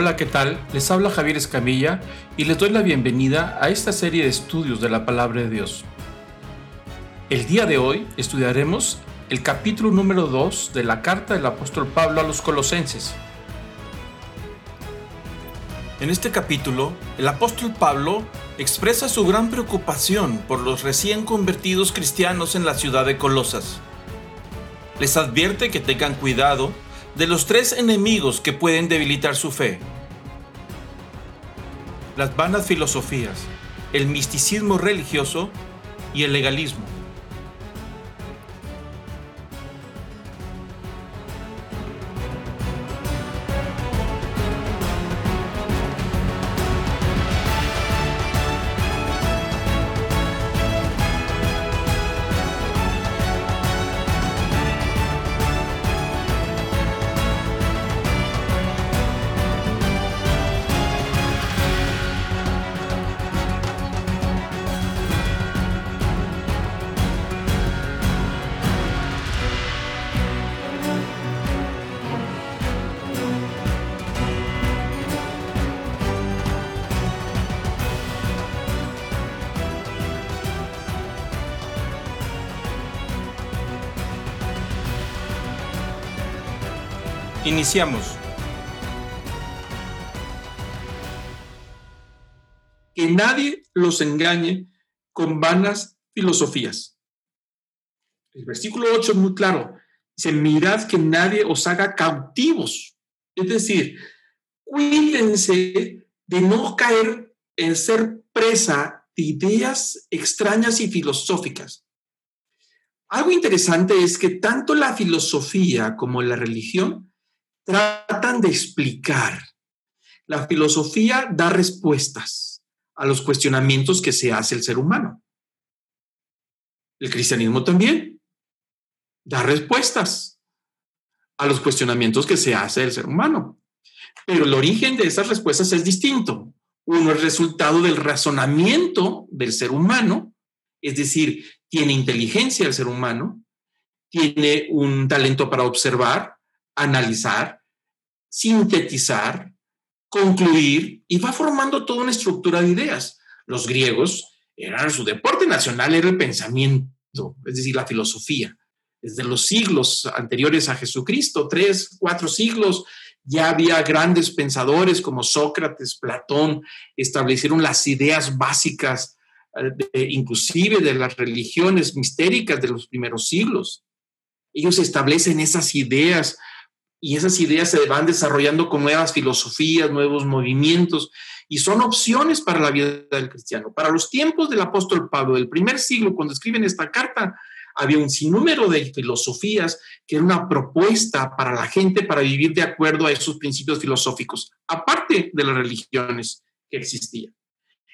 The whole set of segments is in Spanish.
Hola, ¿qué tal? Les habla Javier Escamilla y les doy la bienvenida a esta serie de estudios de la palabra de Dios. El día de hoy estudiaremos el capítulo número 2 de la carta del apóstol Pablo a los colosenses. En este capítulo, el apóstol Pablo expresa su gran preocupación por los recién convertidos cristianos en la ciudad de Colosas. Les advierte que tengan cuidado de los tres enemigos que pueden debilitar su fe. Las vanas filosofías, el misticismo religioso y el legalismo. Iniciamos. Que nadie los engañe con vanas filosofías. El versículo 8 es muy claro. Dice, mirad que nadie os haga cautivos. Es decir, cuídense de no caer en ser presa de ideas extrañas y filosóficas. Algo interesante es que tanto la filosofía como la religión tratan de explicar. La filosofía da respuestas a los cuestionamientos que se hace el ser humano. El cristianismo también da respuestas a los cuestionamientos que se hace el ser humano. Pero el origen de esas respuestas es distinto. Uno es resultado del razonamiento del ser humano, es decir, tiene inteligencia el ser humano, tiene un talento para observar, analizar, sintetizar, concluir y va formando toda una estructura de ideas. Los griegos eran su deporte nacional, era el pensamiento, es decir, la filosofía. Desde los siglos anteriores a Jesucristo, tres, cuatro siglos, ya había grandes pensadores como Sócrates, Platón, establecieron las ideas básicas, eh, inclusive de las religiones mistéricas de los primeros siglos. Ellos establecen esas ideas y esas ideas se van desarrollando con nuevas filosofías, nuevos movimientos, y son opciones para la vida del cristiano. Para los tiempos del apóstol Pablo del primer siglo, cuando escriben esta carta, había un sinnúmero de filosofías que era una propuesta para la gente para vivir de acuerdo a esos principios filosóficos, aparte de las religiones que existían.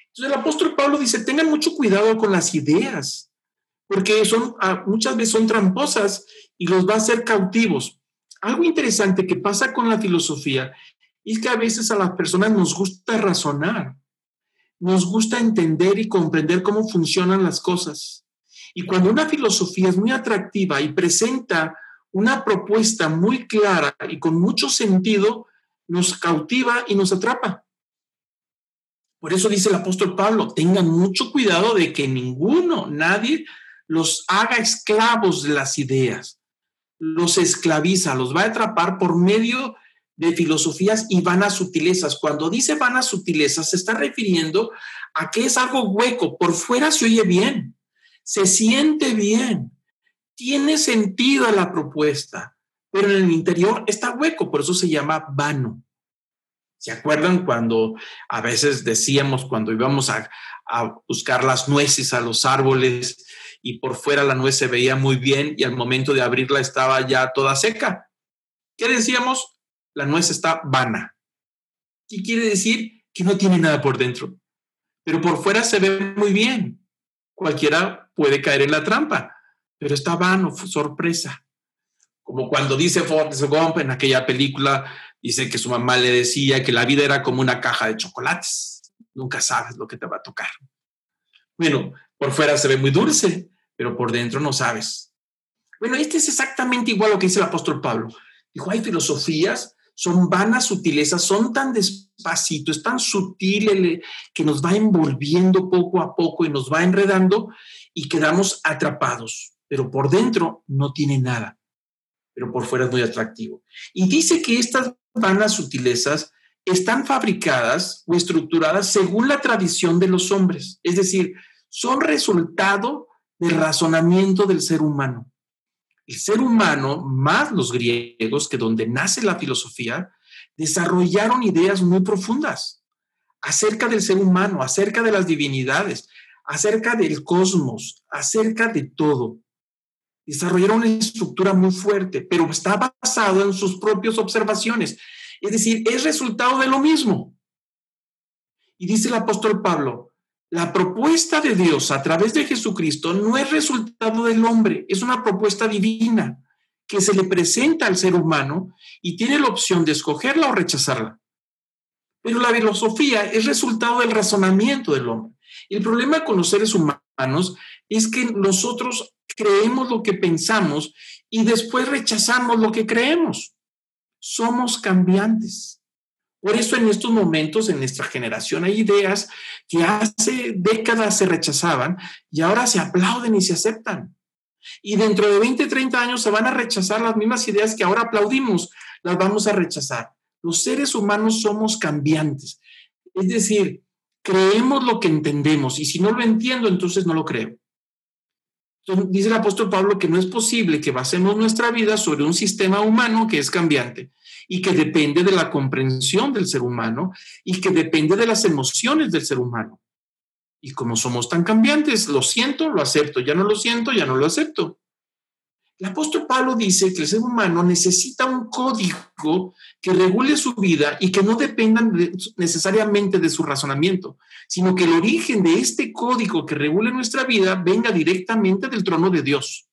Entonces el apóstol Pablo dice, tengan mucho cuidado con las ideas, porque son, ah, muchas veces son tramposas y los va a hacer cautivos. Algo interesante que pasa con la filosofía es que a veces a las personas nos gusta razonar, nos gusta entender y comprender cómo funcionan las cosas. Y cuando una filosofía es muy atractiva y presenta una propuesta muy clara y con mucho sentido, nos cautiva y nos atrapa. Por eso dice el apóstol Pablo, tengan mucho cuidado de que ninguno, nadie los haga esclavos de las ideas los esclaviza, los va a atrapar por medio de filosofías y vanas sutilezas. Cuando dice vanas sutilezas, se está refiriendo a que es algo hueco. Por fuera se oye bien, se siente bien, tiene sentido la propuesta, pero en el interior está hueco, por eso se llama vano. ¿Se acuerdan cuando a veces decíamos, cuando íbamos a, a buscar las nueces a los árboles, y por fuera la nuez se veía muy bien y al momento de abrirla estaba ya toda seca. ¿Qué decíamos? La nuez está vana. ¿Qué quiere decir? Que no tiene nada por dentro. Pero por fuera se ve muy bien. Cualquiera puede caer en la trampa, pero está vano, sorpresa. Como cuando dice Forrest Gump en aquella película, dice que su mamá le decía que la vida era como una caja de chocolates. Nunca sabes lo que te va a tocar. Bueno, por fuera se ve muy dulce, pero por dentro no sabes. Bueno, este es exactamente igual lo que dice el apóstol Pablo. Dijo, hay filosofías, son vanas sutilezas, son tan despacito, es tan sutil que nos va envolviendo poco a poco y nos va enredando y quedamos atrapados, pero por dentro no tiene nada, pero por fuera es muy atractivo. Y dice que estas vanas sutilezas están fabricadas o estructuradas según la tradición de los hombres, es decir, son resultado del razonamiento del ser humano. El ser humano, más los griegos, que donde nace la filosofía, desarrollaron ideas muy profundas acerca del ser humano, acerca de las divinidades, acerca del cosmos, acerca de todo. Desarrollaron una estructura muy fuerte, pero está basado en sus propias observaciones. Es decir, es resultado de lo mismo. Y dice el apóstol Pablo, la propuesta de Dios a través de Jesucristo no es resultado del hombre, es una propuesta divina que se le presenta al ser humano y tiene la opción de escogerla o rechazarla. Pero la filosofía es resultado del razonamiento del hombre. El problema con los seres humanos es que nosotros creemos lo que pensamos y después rechazamos lo que creemos. Somos cambiantes. Por eso en estos momentos, en nuestra generación, hay ideas que hace décadas se rechazaban y ahora se aplauden y se aceptan. Y dentro de 20, 30 años se van a rechazar las mismas ideas que ahora aplaudimos, las vamos a rechazar. Los seres humanos somos cambiantes. Es decir, creemos lo que entendemos y si no lo entiendo, entonces no lo creo. Entonces, dice el apóstol Pablo que no es posible que basemos nuestra vida sobre un sistema humano que es cambiante y que depende de la comprensión del ser humano y que depende de las emociones del ser humano. Y como somos tan cambiantes, lo siento, lo acepto, ya no lo siento, ya no lo acepto. El apóstol Pablo dice que el ser humano necesita un código que regule su vida y que no dependa necesariamente de su razonamiento, sino que el origen de este código que regule nuestra vida venga directamente del trono de Dios,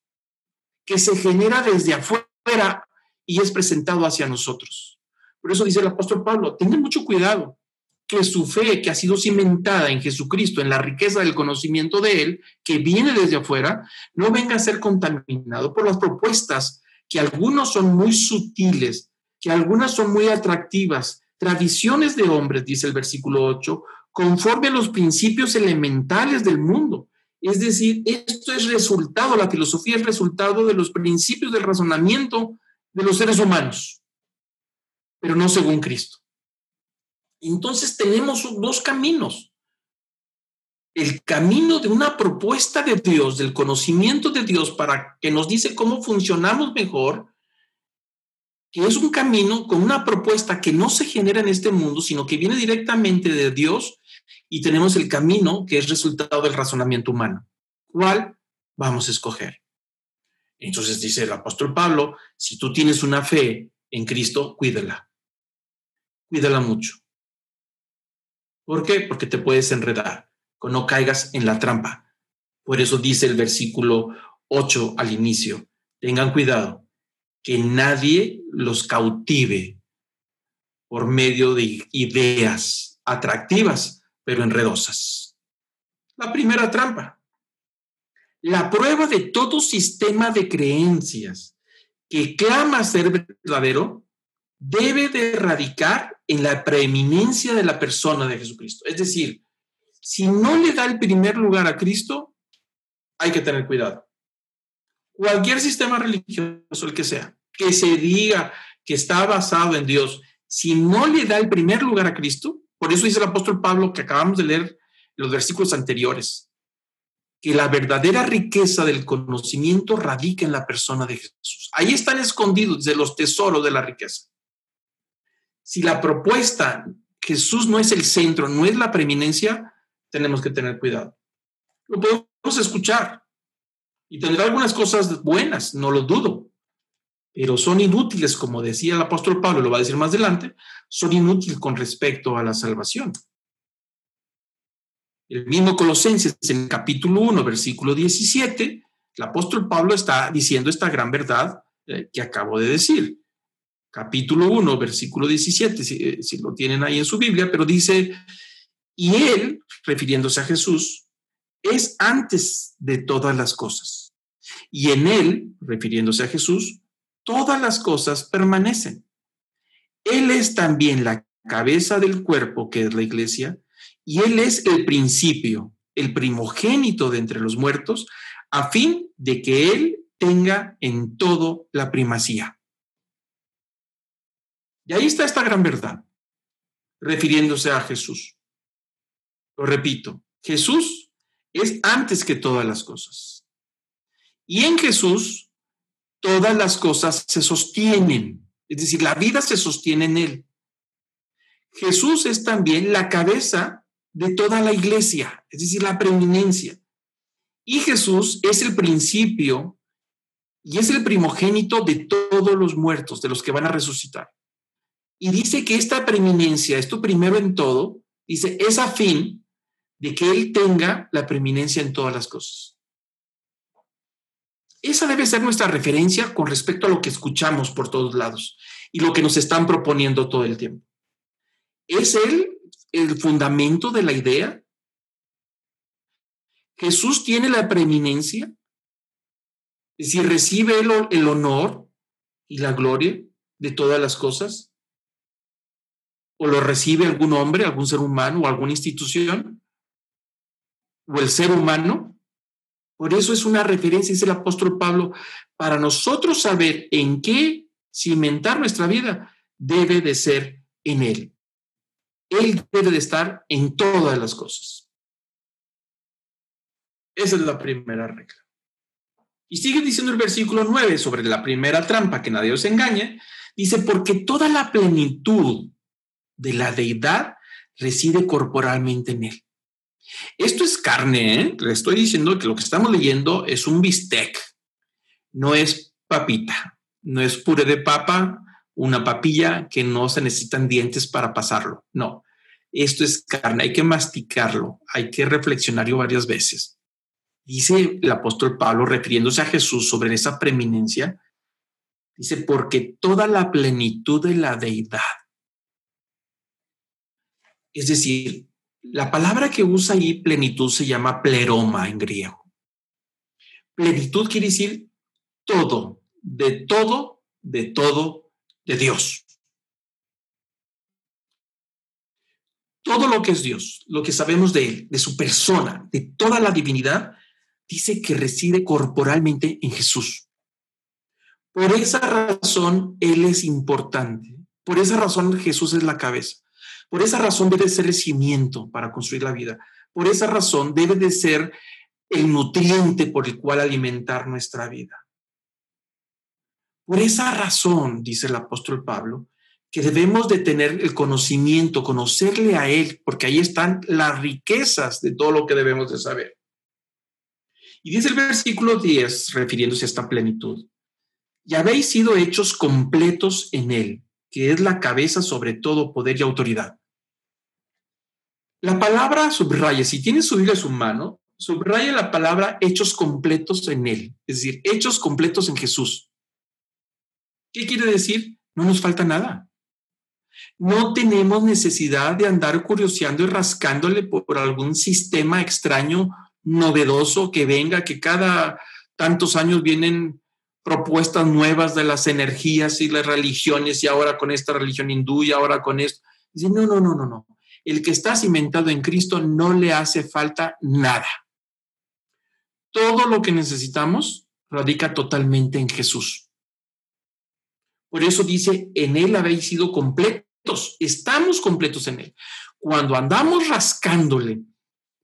que se genera desde afuera y es presentado hacia nosotros. Por eso dice el apóstol Pablo, tengan mucho cuidado que su fe, que ha sido cimentada en Jesucristo, en la riqueza del conocimiento de Él, que viene desde afuera, no venga a ser contaminado por las propuestas que algunos son muy sutiles, que algunas son muy atractivas, tradiciones de hombres, dice el versículo 8, conforme a los principios elementales del mundo. Es decir, esto es resultado, la filosofía es resultado de los principios del razonamiento de los seres humanos, pero no según Cristo. Entonces tenemos dos caminos. El camino de una propuesta de Dios, del conocimiento de Dios para que nos dice cómo funcionamos mejor, que es un camino con una propuesta que no se genera en este mundo, sino que viene directamente de Dios, y tenemos el camino que es resultado del razonamiento humano. ¿Cuál vamos a escoger? Entonces dice el apóstol Pablo, si tú tienes una fe en Cristo, cuídala. Cuídala mucho. ¿Por qué? Porque te puedes enredar, no caigas en la trampa. Por eso dice el versículo 8 al inicio, tengan cuidado, que nadie los cautive por medio de ideas atractivas, pero enredosas. La primera trampa, la prueba de todo sistema de creencias que clama ser verdadero debe de radicar en la preeminencia de la persona de Jesucristo. Es decir, si no le da el primer lugar a Cristo, hay que tener cuidado. Cualquier sistema religioso, el que sea, que se diga que está basado en Dios, si no le da el primer lugar a Cristo, por eso dice el apóstol Pablo que acabamos de leer los versículos anteriores, que la verdadera riqueza del conocimiento radica en la persona de Jesús. Ahí están escondidos los tesoros de la riqueza. Si la propuesta Jesús no es el centro, no es la preeminencia, tenemos que tener cuidado. Lo podemos escuchar y tendrá algunas cosas buenas, no lo dudo, pero son inútiles, como decía el apóstol Pablo, lo va a decir más adelante, son inútiles con respecto a la salvación. El mismo Colosenses, en el capítulo 1, versículo 17, el apóstol Pablo está diciendo esta gran verdad eh, que acabo de decir. Capítulo 1, versículo 17, si, eh, si lo tienen ahí en su Biblia, pero dice, y él, refiriéndose a Jesús, es antes de todas las cosas. Y en él, refiriéndose a Jesús, todas las cosas permanecen. Él es también la cabeza del cuerpo, que es la iglesia, y Él es el principio, el primogénito de entre los muertos, a fin de que Él tenga en todo la primacía. Y ahí está esta gran verdad, refiriéndose a Jesús. Lo repito, Jesús es antes que todas las cosas. Y en Jesús todas las cosas se sostienen, es decir, la vida se sostiene en Él. Jesús es también la cabeza de toda la iglesia, es decir, la preeminencia. Y Jesús es el principio y es el primogénito de todos los muertos, de los que van a resucitar. Y dice que esta preeminencia, esto primero en todo, dice, es a fin de que Él tenga la preeminencia en todas las cosas. Esa debe ser nuestra referencia con respecto a lo que escuchamos por todos lados y lo que nos están proponiendo todo el tiempo. ¿Es Él el fundamento de la idea? ¿Jesús tiene la preeminencia? Decir, recibe el, el honor y la gloria de todas las cosas. ¿O lo recibe algún hombre, algún ser humano o alguna institución? ¿O el ser humano? Por eso es una referencia, dice el apóstol Pablo, para nosotros saber en qué cimentar nuestra vida, debe de ser en Él. Él debe de estar en todas las cosas. Esa es la primera regla. Y sigue diciendo el versículo 9 sobre la primera trampa, que nadie os engañe. Dice, porque toda la plenitud de la deidad reside corporalmente en él. Esto es carne, ¿eh? Le estoy diciendo que lo que estamos leyendo es un bistec, no es papita, no es puré de papa, una papilla que no se necesitan dientes para pasarlo. No, esto es carne, hay que masticarlo, hay que reflexionarlo varias veces. Dice el apóstol Pablo, refiriéndose a Jesús sobre esa preeminencia, dice, porque toda la plenitud de la deidad, es decir, la palabra que usa ahí plenitud se llama pleroma en griego. Plenitud quiere decir todo, de todo, de todo, de Dios. Todo lo que es Dios, lo que sabemos de Él, de su persona, de toda la divinidad, dice que reside corporalmente en Jesús. Por esa razón, Él es importante. Por esa razón, Jesús es la cabeza. Por esa razón debe ser el cimiento para construir la vida. Por esa razón debe de ser el nutriente por el cual alimentar nuestra vida. Por esa razón, dice el apóstol Pablo, que debemos de tener el conocimiento, conocerle a Él, porque ahí están las riquezas de todo lo que debemos de saber. Y dice el versículo 10, refiriéndose a esta plenitud, y habéis sido hechos completos en Él, que es la cabeza sobre todo poder y autoridad. La palabra subraya, si tiene su Biblia en su mano, subraya la palabra hechos completos en Él, es decir, hechos completos en Jesús. ¿Qué quiere decir? No nos falta nada. No tenemos necesidad de andar curioseando y rascándole por algún sistema extraño novedoso que venga, que cada tantos años vienen propuestas nuevas de las energías y las religiones y ahora con esta religión hindú y ahora con esto. Dice, no, no, no, no, no. El que está cimentado en Cristo no le hace falta nada. Todo lo que necesitamos radica totalmente en Jesús. Por eso dice, en Él habéis sido completos, estamos completos en Él. Cuando andamos rascándole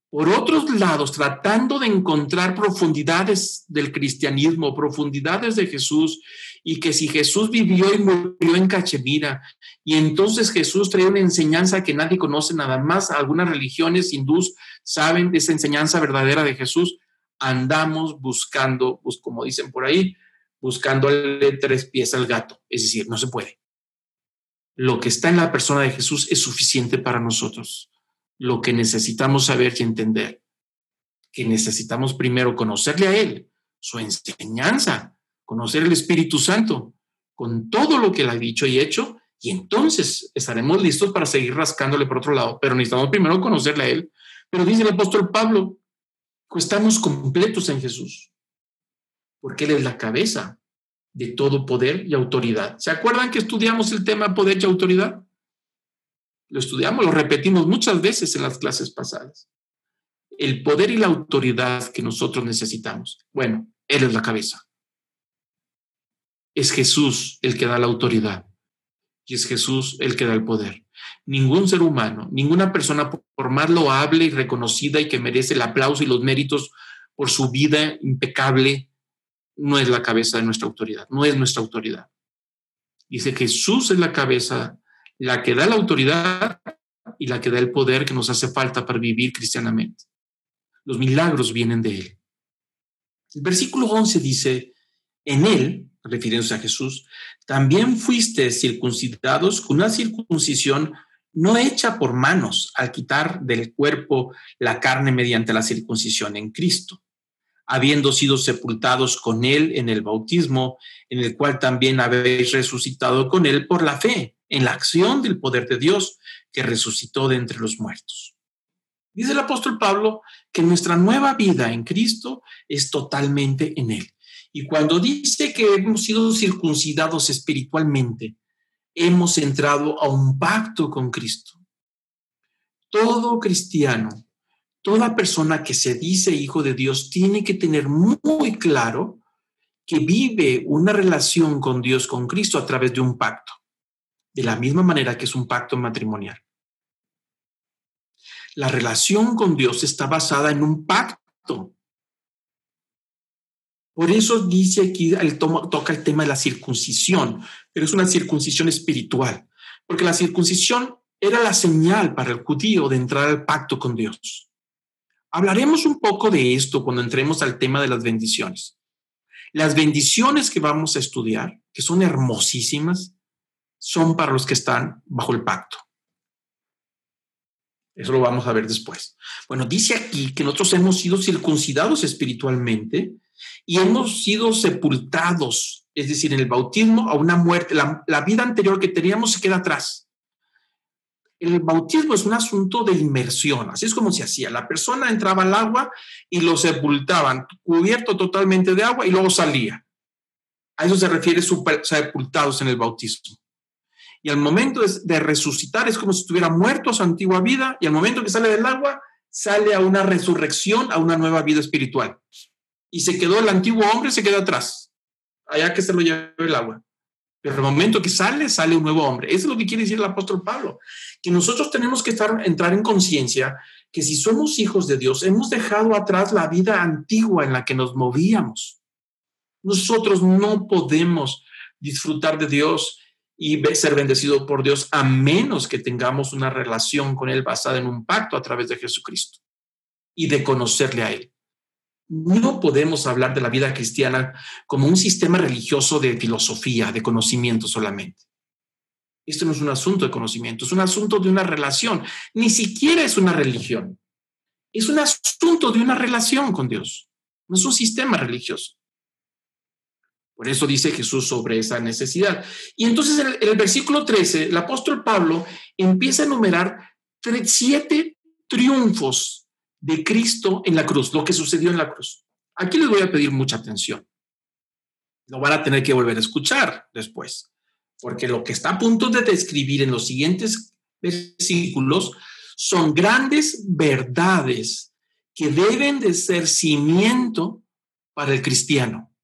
por otros lados, tratando de encontrar profundidades del cristianismo, profundidades de Jesús, y que si Jesús vivió y murió en Cachemira, y entonces Jesús trae una enseñanza que nadie conoce nada más, algunas religiones hindús saben esa enseñanza verdadera de Jesús, andamos buscando, pues como dicen por ahí, buscándole tres pies al gato, es decir, no se puede. Lo que está en la persona de Jesús es suficiente para nosotros lo que necesitamos saber y entender, que necesitamos primero conocerle a Él, su enseñanza, conocer el Espíritu Santo, con todo lo que Él ha dicho y hecho, y entonces estaremos listos para seguir rascándole por otro lado, pero necesitamos primero conocerle a Él. Pero dice el apóstol Pablo, estamos completos en Jesús, porque Él es la cabeza de todo poder y autoridad. ¿Se acuerdan que estudiamos el tema poder y autoridad? Lo estudiamos, lo repetimos muchas veces en las clases pasadas. El poder y la autoridad que nosotros necesitamos. Bueno, Él es la cabeza. Es Jesús el que da la autoridad y es Jesús el que da el poder. Ningún ser humano, ninguna persona, por más loable y reconocida y que merece el aplauso y los méritos por su vida impecable, no es la cabeza de nuestra autoridad, no es nuestra autoridad. Dice Jesús es la cabeza, la que da la autoridad y la que da el poder que nos hace falta para vivir cristianamente. Los milagros vienen de Él. El versículo 11 dice, en Él, refiriéndose a Jesús, también fuiste circuncidados con una circuncisión no hecha por manos al quitar del cuerpo la carne mediante la circuncisión en Cristo, habiendo sido sepultados con Él en el bautismo, en el cual también habéis resucitado con Él por la fe, en la acción del poder de Dios que resucitó de entre los muertos. Dice el apóstol Pablo que nuestra nueva vida en Cristo es totalmente en Él. Y cuando dice que hemos sido circuncidados espiritualmente, hemos entrado a un pacto con Cristo. Todo cristiano, toda persona que se dice hijo de Dios tiene que tener muy claro que vive una relación con Dios, con Cristo, a través de un pacto, de la misma manera que es un pacto matrimonial. La relación con Dios está basada en un pacto por eso dice aquí, el toca el tema de la circuncisión, pero es una circuncisión espiritual, porque la circuncisión era la señal para el judío de entrar al pacto con Dios. Hablaremos un poco de esto cuando entremos al tema de las bendiciones. Las bendiciones que vamos a estudiar, que son hermosísimas, son para los que están bajo el pacto. Eso lo vamos a ver después. Bueno, dice aquí que nosotros hemos sido circuncidados espiritualmente y hemos sido sepultados, es decir, en el bautismo a una muerte. La, vida anterior que teníamos se queda atrás. El bautismo es un asunto de inmersión, así es como se hacía. La persona entraba al agua y lo sepultaban, cubierto totalmente de agua y luego salía. A eso se refiere sepultados en el bautismo. Y al momento de resucitar es como si estuviera muerto a su antigua vida y al momento que sale del agua sale a una resurrección, a una nueva vida espiritual y se quedó el antiguo hombre, se queda atrás, allá que se lo lleve el agua. El momento que sale, sale un nuevo hombre. Eso es lo que quiere decir el apóstol Pablo, que nosotros tenemos que entrar en conciencia que si somos hijos de Dios, hemos dejado atrás la vida antigua en la que nos movíamos. Nosotros no podemos disfrutar de Dios y ser bendecido por Dios a menos que tengamos una relación con Él basada en un pacto a través de Jesucristo y de conocerle a Él. No podemos hablar de la vida cristiana como un sistema religioso de filosofía, de conocimiento solamente. Esto no es un asunto de conocimiento, es un asunto de una relación. Ni siquiera es una religión. Es un asunto de una relación con Dios. No es un sistema religioso. Por eso dice Jesús sobre esa necesidad. Y entonces en el, versículo 13, el apóstol Pablo empieza a enumerar siete triunfos de Cristo en la cruz, lo que sucedió en la cruz. Aquí les voy a pedir mucha atención. Lo van a tener que volver a escuchar después, porque lo que está a punto de describir en los siguientes versículos son grandes verdades que deben de ser cimiento para el cristiano.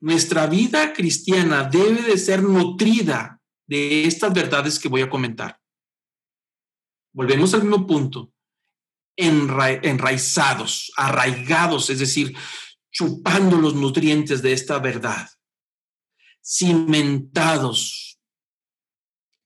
Nuestra vida cristiana debe de ser nutrida de estas verdades que voy a comentar. Volvemos al mismo punto enraizados, arraigados, es decir, chupando los nutrientes de esta verdad, cimentados.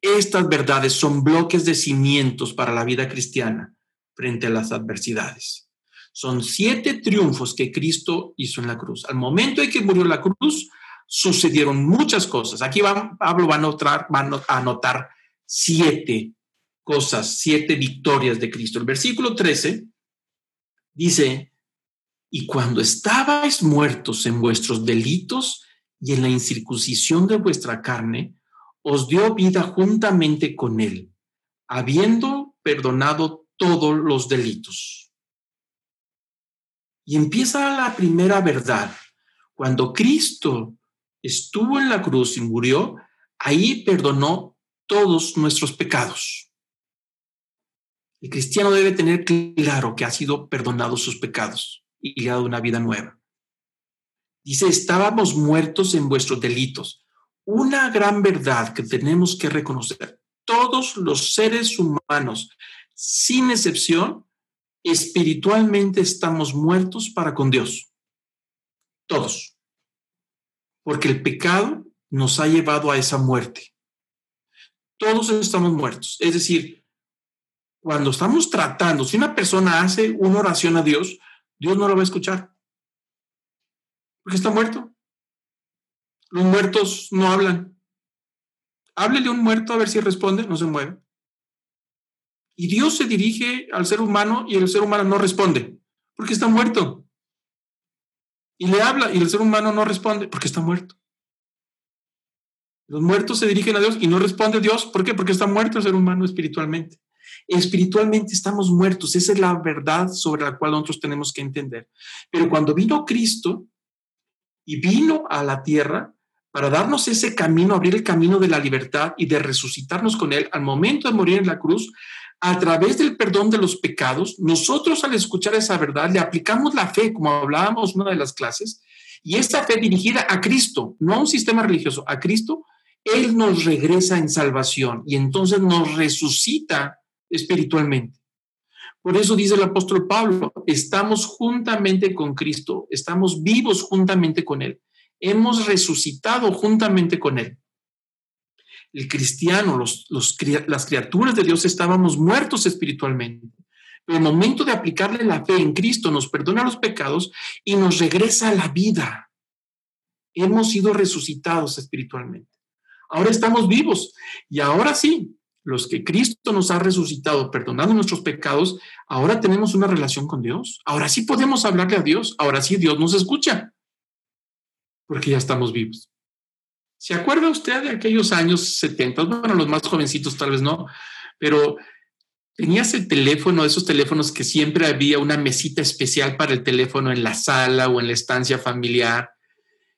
Estas verdades son bloques de cimientos para la vida cristiana frente a las adversidades. Son siete triunfos que Cristo hizo en la cruz. Al momento en que murió la cruz, sucedieron muchas cosas. Aquí Pablo va a, notar, va a anotar siete cosas, siete victorias de Cristo. El versículo 13 dice, y cuando estabais muertos en vuestros delitos y en la incircuncisión de vuestra carne, os dio vida juntamente con él, habiendo perdonado todos los delitos. Y empieza la primera verdad. Cuando Cristo estuvo en la cruz y murió, ahí perdonó todos nuestros pecados. El cristiano debe tener claro que ha sido perdonado sus pecados y le ha dado una vida nueva. Dice, estábamos muertos en vuestros delitos. Una gran verdad que tenemos que reconocer. Todos los seres humanos, sin excepción, espiritualmente estamos muertos para con Dios. Todos. Porque el pecado nos ha llevado a esa muerte. Todos estamos muertos. Es decir, cuando estamos tratando, si una persona hace una oración a Dios, Dios no lo va a escuchar. Porque está muerto. Los muertos no hablan. Háblele a un muerto a ver si responde, no se mueve. Y Dios se dirige al ser humano y el ser humano no responde, porque está muerto. Y le habla y el ser humano no responde, porque está muerto. Los muertos se dirigen a Dios y no responde Dios. ¿Por qué? Porque está muerto el ser humano espiritualmente. Espiritualmente estamos muertos. Esa es la verdad sobre la cual nosotros tenemos que entender. Pero cuando vino Cristo y vino a la tierra para darnos ese camino, abrir el camino de la libertad y de resucitarnos con Él al momento de morir en la cruz, a través del perdón de los pecados, nosotros al escuchar esa verdad le aplicamos la fe, como hablábamos en una de las clases, y esta fe dirigida a Cristo, no a un sistema religioso, a Cristo, Él nos regresa en salvación y entonces nos resucita espiritualmente. Por eso dice el apóstol Pablo, estamos juntamente con Cristo, estamos vivos juntamente con Él, hemos resucitado juntamente con Él el cristiano, las criaturas de Dios estábamos muertos espiritualmente. Pero el momento de aplicarle la fe en Cristo nos perdona los pecados y nos regresa a la vida. Hemos sido resucitados espiritualmente. Ahora estamos vivos y ahora sí, los que Cristo nos ha resucitado, perdonando nuestros pecados, ahora tenemos una relación con Dios. Ahora sí podemos hablarle a Dios. Ahora sí Dios nos escucha. Porque ya estamos vivos. ¿Se acuerda usted de aquellos años 70? Bueno, los más jovencitos tal vez no, pero tenías el teléfono, esos teléfonos que siempre había una mesita especial para el teléfono en la sala o en la estancia familiar.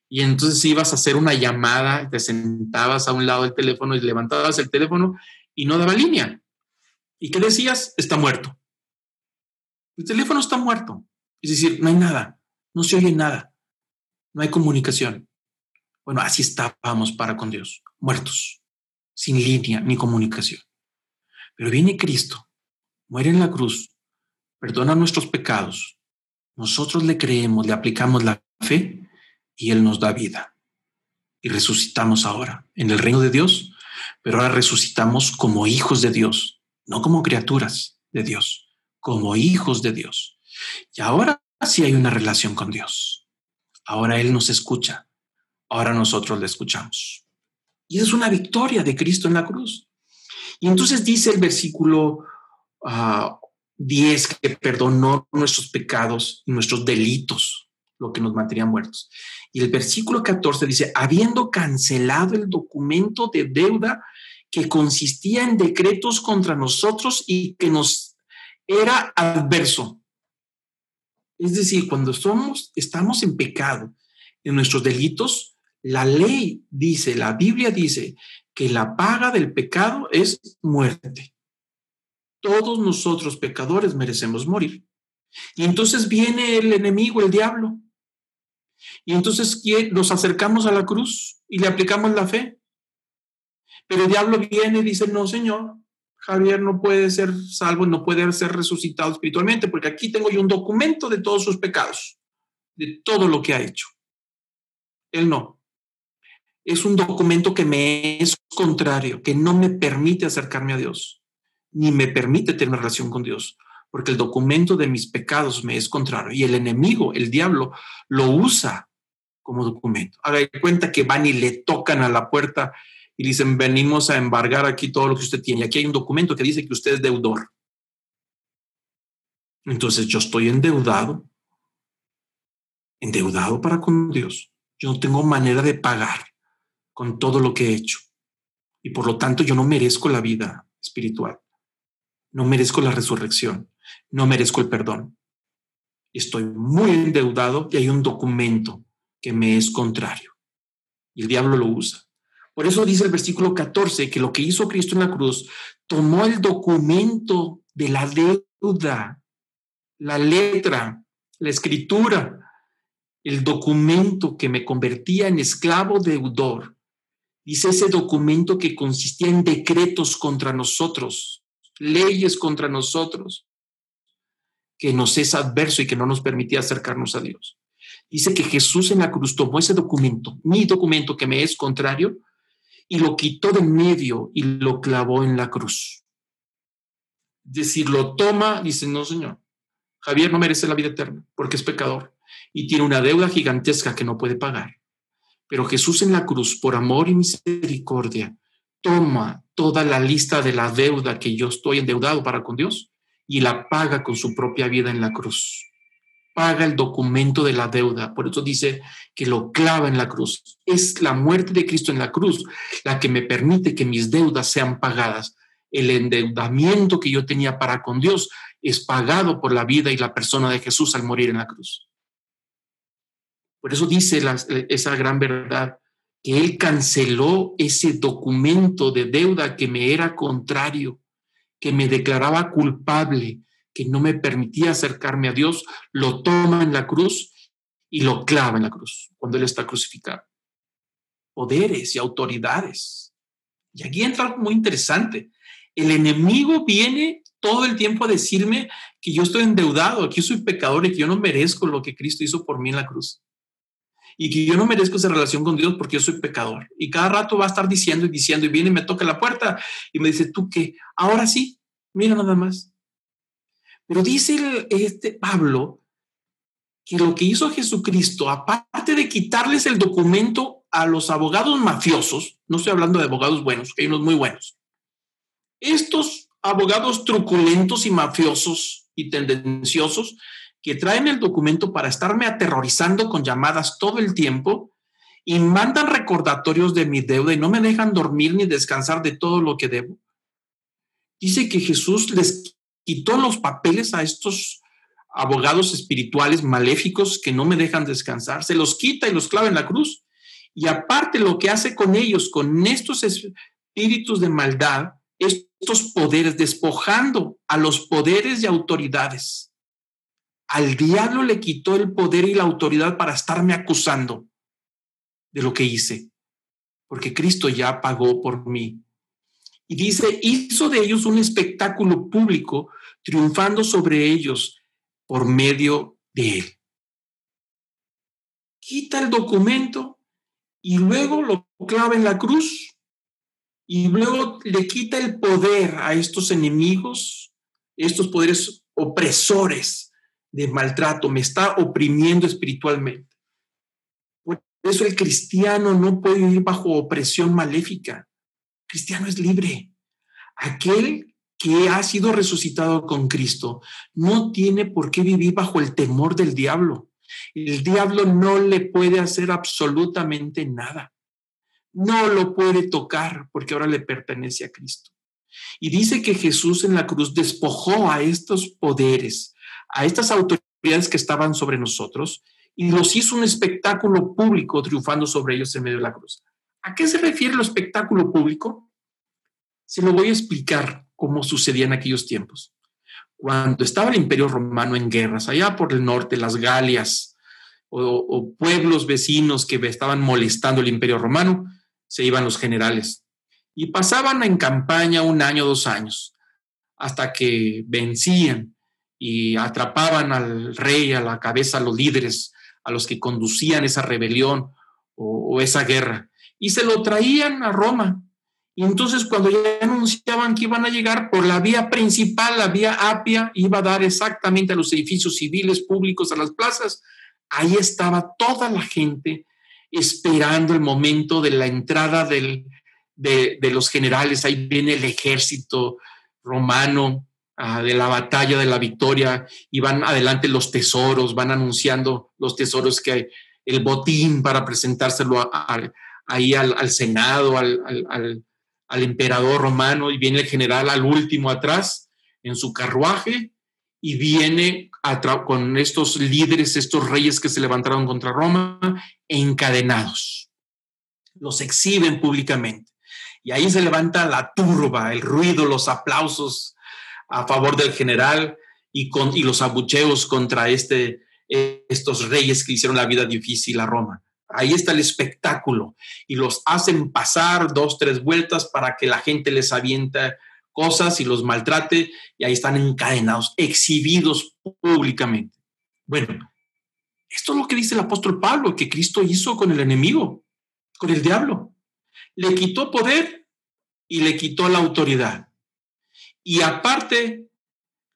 Y entonces ibas a hacer una llamada, te sentabas a un lado del teléfono y levantabas el teléfono y no daba línea. ¿Y qué decías? Está muerto. El teléfono está muerto. Es decir, no hay nada, no se oye nada, no hay comunicación. Bueno, así estábamos para con Dios, muertos, sin línea ni comunicación. Pero viene Cristo, muere en la cruz, perdona nuestros pecados. Nosotros le creemos, le aplicamos la fe y Él nos da vida. Y resucitamos ahora en el reino de Dios, pero ahora resucitamos como hijos de Dios, no como criaturas de Dios, como hijos de Dios. Y ahora sí hay una relación con Dios. Ahora Él nos escucha, ahora nosotros le escuchamos. Y es una victoria de Cristo en la cruz. Y entonces dice el versículo 10 ah, que perdonó nuestros pecados y nuestros delitos, lo que nos mantenía muertos. Y el versículo 14 dice, habiendo cancelado el documento de deuda que consistía en decretos contra nosotros y que nos era adverso. Es decir, cuando somos, estamos en pecado, en nuestros delitos, la ley dice, la Biblia dice que la paga del pecado es muerte. Todos nosotros pecadores merecemos morir. Y entonces viene el enemigo, el diablo. Y entonces nos acercamos a la cruz y le aplicamos la fe. Pero el diablo viene y dice, no, Señor, Javier no puede ser salvo, no puede ser resucitado espiritualmente, porque aquí tengo yo un documento de todos sus pecados, de todo lo que ha hecho. Él no es un documento que me es contrario, que no me permite acercarme a Dios, ni me permite tener relación con Dios, porque el documento de mis pecados me es contrario y el enemigo, el diablo, lo usa como documento. Haga cuenta que van y le tocan a la puerta y dicen, venimos a embargar aquí todo lo que usted tiene. Aquí hay un documento que dice que usted es deudor. Entonces yo estoy endeudado, endeudado para con Dios. Yo no tengo manera de pagar con todo lo que he hecho. Y por lo tanto yo no merezco la vida espiritual. No merezco la resurrección. No merezco el perdón. Estoy muy endeudado y hay un documento que me es contrario. y el diablo lo usa. Por eso dice el versículo 14 que lo que hizo Cristo en la cruz, tomó el documento de la deuda, la letra, la escritura, el documento que me convertía en esclavo deudor. Dice ese documento que consistía en decretos contra nosotros, leyes contra nosotros, que nos es adverso y que no nos permitía acercarnos a Dios. Dice que Jesús en la cruz tomó ese documento, mi documento que me es contrario, y lo quitó de medio y lo clavó en la cruz. Es decir, lo toma, dice, no, Señor, Javier no merece la vida eterna porque es pecador y tiene una deuda gigantesca que no puede pagar. Pero Jesús en la cruz, por amor y misericordia, toma toda la lista de la deuda que yo estoy endeudado para con Dios y la paga con su propia vida en la cruz. Paga el documento de la deuda. Por eso dice que lo clava en la cruz. Es la muerte de Cristo en la cruz la que me permite que mis deudas sean pagadas. El endeudamiento que yo tenía para con Dios es pagado por la vida y la persona de Jesús al morir en la cruz. Por eso dice esa gran verdad, que Él canceló ese documento de deuda que me era contrario, que me declaraba culpable, que no me permitía acercarme a Dios, lo toma en la cruz y lo clava en la cruz cuando Él está crucificado. Poderes y autoridades. Y aquí entra algo muy interesante. El enemigo viene todo el tiempo a decirme que yo estoy endeudado, que yo soy pecador y que yo no merezco lo que Cristo hizo por mí en la cruz. Y que yo no merezco esa relación con Dios porque yo soy pecador. Y cada rato va a estar diciendo y diciendo y viene y me toca la puerta y me dice, ¿tú qué? Ahora sí, mira nada más. Pero dice este Pablo que lo que hizo Jesucristo, aparte de quitarles el documento a los abogados mafiosos, no estoy hablando de abogados buenos, hay unos muy buenos, estos abogados truculentos y mafiosos y tendenciosos que traen el documento para estarme aterrorizando con llamadas todo el tiempo y mandan recordatorios de mi deuda y no me dejan dormir ni descansar de todo lo que debo. Dice que Jesús les quitó los papeles a estos abogados espirituales maléficos que no me dejan descansar, se los quita y los clava en la cruz. Y aparte lo que hace con ellos, con estos espíritus de maldad, estos poderes, despojando a los poderes y autoridades. Al diablo le quitó el poder y la autoridad para estarme acusando de lo que hice, porque Cristo ya pagó por mí. Y dice, hizo de ellos un espectáculo público, triunfando sobre ellos por medio de él. Quita el documento y luego lo clava en la cruz y luego le quita el poder a estos enemigos, estos poderes opresores de maltrato, me está oprimiendo espiritualmente. Por eso el cristiano no puede vivir bajo opresión maléfica. El cristiano es libre. Aquel que ha sido resucitado con Cristo no tiene por qué vivir bajo el temor del diablo. El diablo no le puede hacer absolutamente nada no lo puede tocar porque ahora le pertenece a Cristo. Y dice que Jesús en la cruz despojó a estos poderes, a estas autoridades que estaban sobre nosotros y los hizo un espectáculo público triunfando sobre ellos en medio de la cruz. ¿A qué se refiere el espectáculo público? Se lo voy a explicar cómo sucedía en aquellos tiempos. Cuando estaba el imperio romano en guerras, allá por el norte, las Galias o, o pueblos vecinos que estaban molestando el imperio romano, se iban los generales y pasaban en campaña un año, dos años, hasta que vencían y atrapaban al rey, a la cabeza, a los líderes, a los que conducían esa rebelión o, esa guerra, y se lo traían a Roma. Y entonces cuando ya anunciaban que iban a llegar por la vía principal, la vía Apia, iba a dar exactamente a los edificios civiles públicos, a las plazas, ahí estaba toda la gente esperando el momento de la entrada de, los generales. Ahí viene el ejército romano de la batalla de la victoria y van adelante los tesoros, van anunciando los tesoros que hay, el botín para presentárselo ahí al, Senado, al, al emperador romano y viene el general al último atrás en su carruaje y viene con estos líderes, estos reyes que se levantaron contra Roma, encadenados. los exhiben públicamente. Y ahí se levanta la turba, el ruido, los aplausos a favor del general y, con, y los abucheos contra este, estos reyes que hicieron la vida difícil a Roma. Ahí está el espectáculo y los hacen pasar dos, tres vueltas para que la gente les avienta cosas y los maltrate y ahí están encadenados, exhibidos públicamente. Bueno, esto es lo que dice el apóstol Pablo, que Cristo hizo con el enemigo, con el diablo. Le quitó poder y le quitó la autoridad. Y aparte,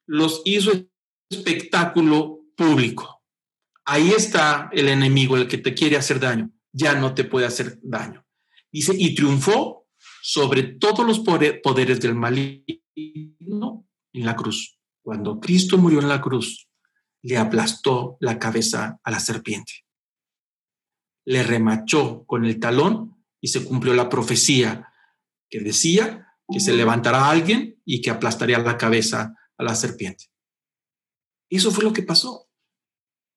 los hizo espectáculo público. Ahí está el enemigo, el que te quiere hacer daño. Ya no te puede hacer daño. Dice, y triunfó sobre todos los poderes del maligno en la cruz. Cuando Cristo murió en la cruz, le aplastó la cabeza a la serpiente. Le remachó con el talón y se cumplió la profecía que decía que se levantará alguien y que aplastaría la cabeza a la serpiente. Eso fue lo que pasó.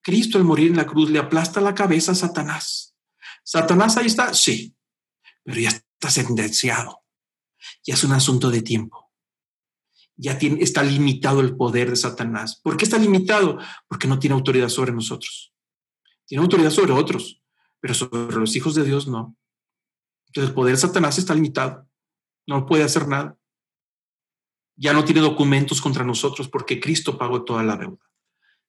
Cristo al morir en la cruz le aplasta la cabeza a Satanás. Satanás ahí está, sí, pero ya está sentenciado. Ya es un asunto de tiempo ya tiene, está limitado el poder de Satanás. ¿Por qué está limitado? Porque no tiene autoridad sobre nosotros. Tiene autoridad sobre otros, pero sobre los hijos de Dios no. Entonces el poder de Satanás está limitado. No puede hacer nada. Ya no tiene documentos contra nosotros porque Cristo pagó toda la deuda.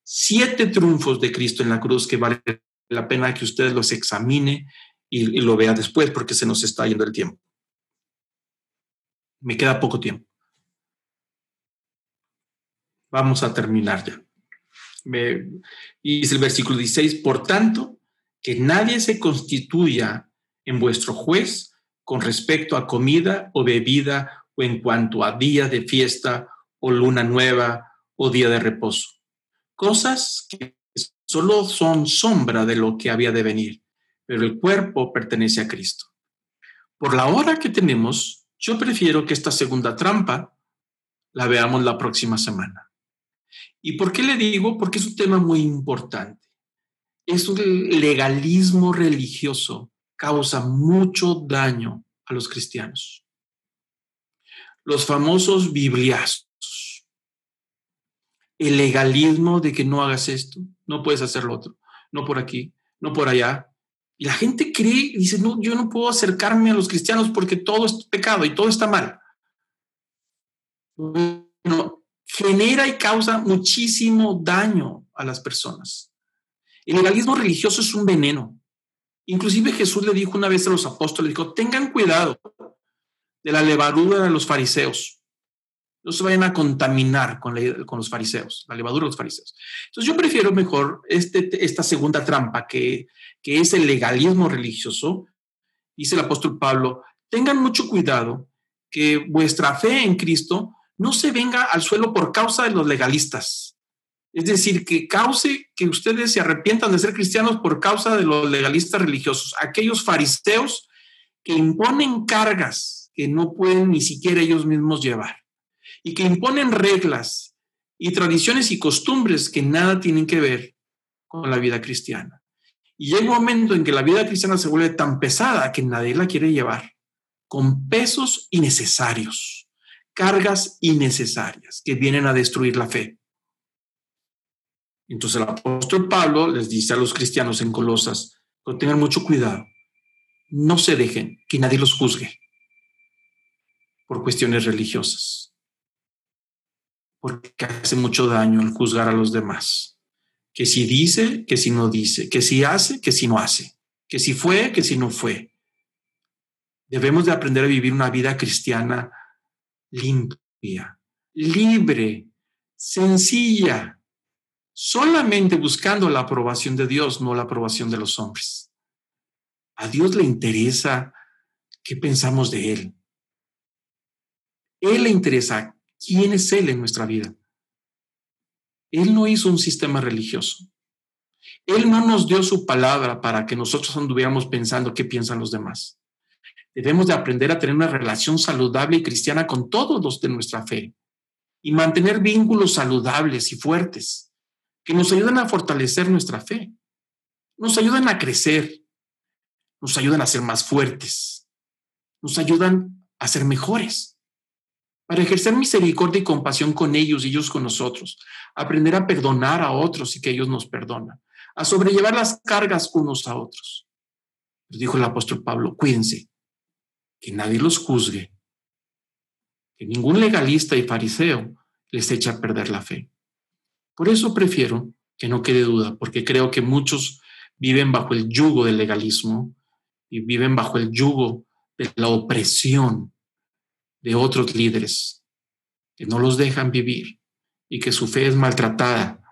Siete triunfos de Cristo en la cruz que vale la pena que ustedes los examine y, lo vea después porque se nos está yendo el tiempo. Me queda poco tiempo. Vamos a terminar ya. y dice el versículo 16, por tanto, que nadie se constituya en vuestro juez con respecto a comida o bebida o en cuanto a día de fiesta o luna nueva o día de reposo. Cosas que solo son sombra de lo que había de venir, pero el cuerpo pertenece a Cristo. Por la hora que tenemos, yo prefiero que esta segunda trampa la veamos la próxima semana. ¿Y por qué le digo? Porque es un tema muy importante. Es un legalismo religioso causa mucho daño a los cristianos. Los famosos bibliazos. El legalismo de que no hagas esto, no puedes hacer lo otro, no por aquí, no por allá. Y la gente cree y dice, no, yo no puedo acercarme a los cristianos porque todo es pecado y todo está mal. Bueno, genera y causa muchísimo daño a las personas. El legalismo religioso es un veneno. Inclusive Jesús le dijo una vez a los apóstoles, dijo, tengan cuidado de la levadura de los fariseos. No se vayan a contaminar con, con los fariseos, la levadura de los fariseos. Entonces yo prefiero mejor este, esta segunda trampa, que es el legalismo religioso. Dice el apóstol Pablo, tengan mucho cuidado que vuestra fe en Cristo no se venga al suelo por causa de los legalistas. Es decir, que cause que ustedes se arrepientan de ser cristianos por causa de los legalistas religiosos, aquellos fariseos que imponen cargas que no pueden ni siquiera ellos mismos llevar y que imponen reglas y tradiciones y costumbres que nada tienen que ver con la vida cristiana. Y llega un momento en que la vida cristiana se vuelve tan pesada que nadie la quiere llevar, con pesos innecesarios cargas innecesarias que vienen a destruir la fe. Entonces el apóstol Pablo les dice a los cristianos en Colosas, tengan mucho cuidado, no se dejen que nadie los juzgue por cuestiones religiosas, porque hace mucho daño el juzgar a los demás, que si dice, que si no dice, que si hace, que si no hace, que si fue, que si no fue. Debemos de aprender a vivir una vida cristiana limpia, libre, sencilla, solamente buscando la aprobación de Dios, no la aprobación de los hombres. A Dios le interesa qué pensamos de Él. Él le interesa quién es Él en nuestra vida. Él no hizo un sistema religioso. Él no nos dio su palabra para que nosotros anduviéramos pensando qué piensan los demás. Debemos de aprender a tener una relación saludable y cristiana con todos los de nuestra fe y mantener vínculos saludables y fuertes que nos ayuden a fortalecer nuestra fe, nos ayuden a crecer, nos ayudan a ser más fuertes, nos ayudan a ser mejores, para ejercer misericordia y compasión con ellos y ellos con nosotros, aprender a perdonar a otros y que ellos nos perdonan, a sobrellevar las cargas unos a otros. dijo el apóstol Pablo, cuídense, que nadie los juzgue, que ningún legalista y fariseo les eche a perder la fe. Por eso prefiero que no quede duda, porque creo que muchos viven bajo el yugo del legalismo y viven bajo el yugo de la opresión de otros líderes que no los dejan vivir y que su fe es maltratada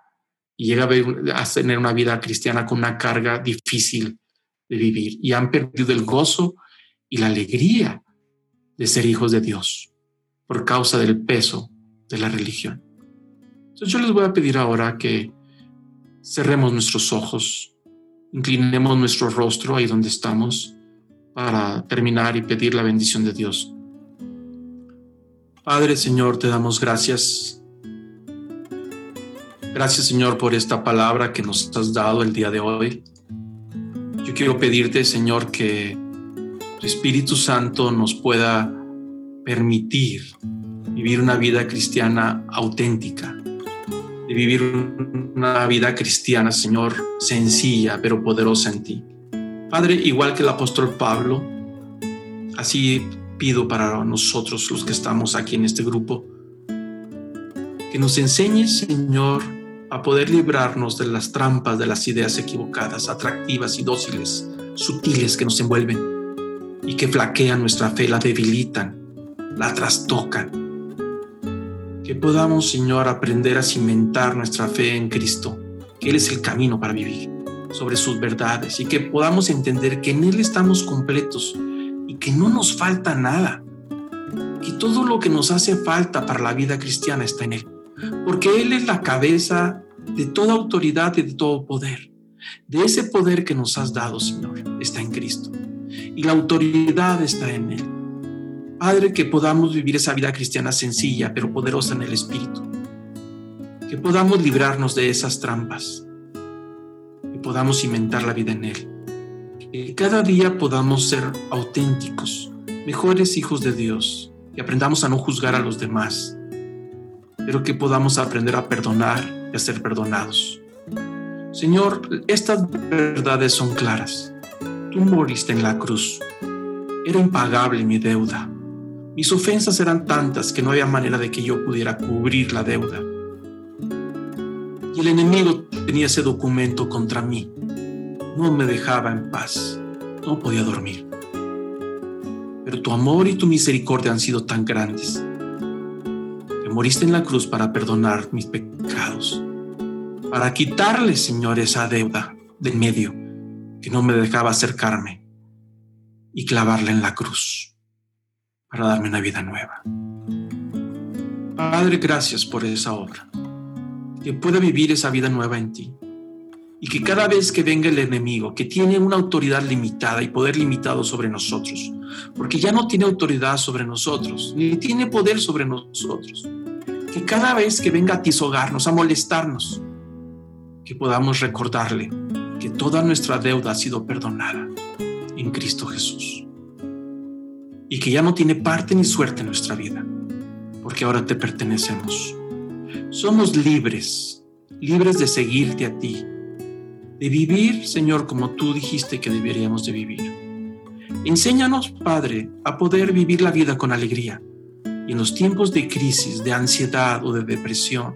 y llega a, tener una vida cristiana con una carga difícil de vivir y han perdido el gozo y la alegría de ser hijos de Dios por causa del peso de la religión. Entonces yo les voy a pedir ahora que cerremos nuestros ojos Inclinemos nuestro rostro ahí donde estamos para terminar y pedir la bendición de Dios. Padre Señor, te damos gracias. Gracias Señor por esta palabra que nos has dado el día de hoy. Yo quiero pedirte Señor que tu Espíritu Santo nos pueda permitir vivir una vida cristiana auténtica, de vivir una vida cristiana, Señor, sencilla pero poderosa en ti. Padre, igual que el apóstol Pablo, así pido para nosotros los que estamos aquí en este grupo, que nos enseñes, Señor, a poder librarnos de las trampas de las ideas equivocadas, atractivas y dóciles, sutiles que nos envuelven y que flaquean nuestra fe, la debilitan, la trastocan que podamos, Señor, aprender a cimentar nuestra fe en Cristo, que Él es el camino para vivir, sobre sus verdades, y que podamos entender que en Él estamos completos y que no nos falta nada, que todo lo que nos hace falta para la vida cristiana está en Él, porque Él es la cabeza de toda autoridad y de todo poder. De ese poder que nos has dado, Señor, está en Cristo. Y la autoridad está en Él. Padre, que podamos vivir esa vida cristiana sencilla pero poderosa en el Espíritu. Que podamos librarnos de esas trampas. Que podamos cimentar la vida en Él. Que cada día podamos ser auténticos, mejores hijos de Dios. Y aprendamos a no juzgar a los demás. Pero que podamos aprender a perdonar y a ser perdonados. Señor, estas verdades son claras. Tú moriste en la cruz. Era impagable mi deuda mis ofensas eran tantas que no había manera de que yo pudiera cubrir la deuda. Y el enemigo tenía ese documento contra mí. No me dejaba en paz. No podía dormir. Pero tu amor y tu misericordia han sido tan grandes que moriste en la cruz para perdonar mis pecados, para quitarle, Señor, esa deuda del medio que no me dejaba acercarme y clavarla en la cruz para darme una vida nueva. Padre, gracias por esa obra. Que pueda vivir esa vida nueva en ti. Y que cada vez que venga el enemigo, que tiene una autoridad limitada y poder limitado sobre nosotros, porque ya no tiene autoridad sobre nosotros, ni tiene poder sobre nosotros, que cada vez que venga a tisogarnos, a molestarnos, que podamos recordarle que toda nuestra deuda ha sido perdonada en Cristo Jesús y que ya no tiene parte ni suerte en nuestra vida, porque ahora te pertenecemos. Somos libres, libres de seguirte a ti, de vivir, Señor, como tú dijiste que deberíamos de vivir. Enséñanos, Padre, a poder vivir la vida con alegría y en los tiempos de crisis, de ansiedad o de depresión,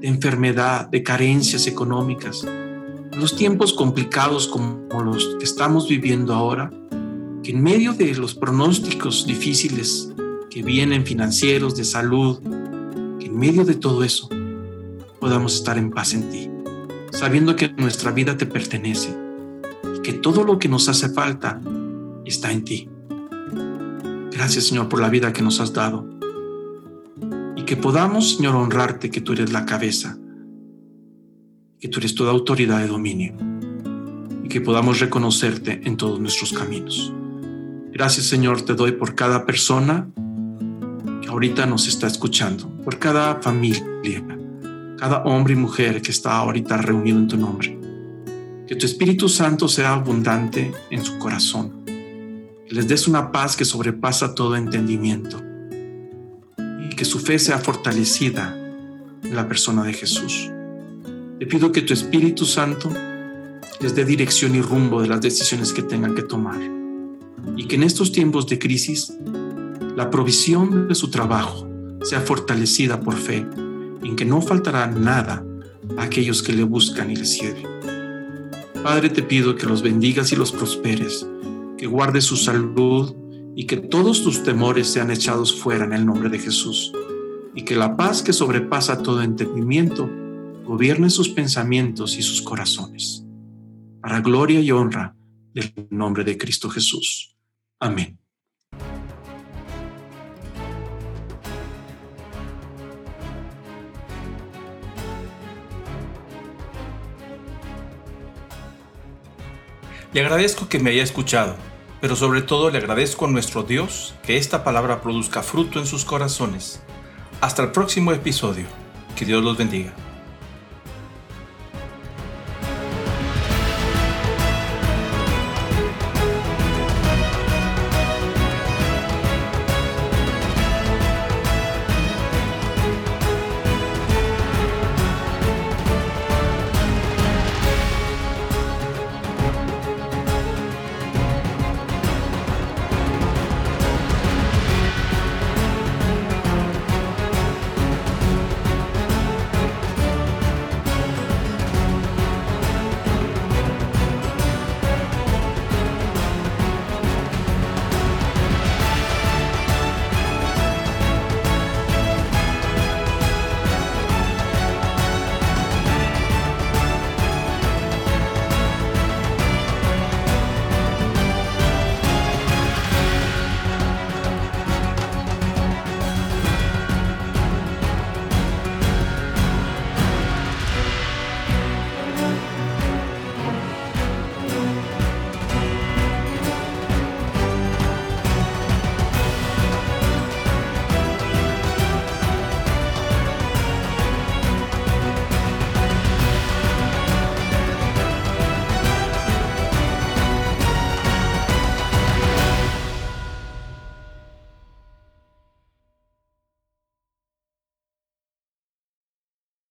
de enfermedad, de carencias económicas, en los tiempos complicados como los que estamos viviendo ahora, en medio de los pronósticos difíciles que vienen financieros, de salud, en medio de todo eso podamos estar en paz en ti, sabiendo que nuestra vida te pertenece y que todo lo que nos hace falta está en ti. Gracias Señor por la vida que nos has dado y que podamos Señor honrarte que tú eres la cabeza, que tú eres toda autoridad de dominio y que podamos reconocerte en todos nuestros caminos. Gracias Señor te doy por cada persona que ahorita nos está escuchando, por cada familia, cada hombre y mujer que está ahorita reunido en tu nombre. Que tu Espíritu Santo sea abundante en su corazón. Que les des una paz que sobrepasa todo entendimiento. Y que su fe sea fortalecida en la persona de Jesús. Te pido que tu Espíritu Santo les dé dirección y rumbo de las decisiones que tengan que tomar. Y que en estos tiempos de crisis, la provisión de su trabajo sea fortalecida por fe, en que no faltará nada a aquellos que le buscan y le sirven. Padre, te pido que los bendigas y los prosperes, que guardes su salud y que todos tus temores sean echados fuera en el nombre de Jesús, y que la paz que sobrepasa todo entendimiento gobierne sus pensamientos y sus corazones para gloria y honra del nombre de Cristo Jesús. Amén. Le agradezco que me haya escuchado, pero sobre todo le agradezco a nuestro Dios que esta palabra produzca fruto en sus corazones. Hasta el próximo episodio. Que Dios los bendiga.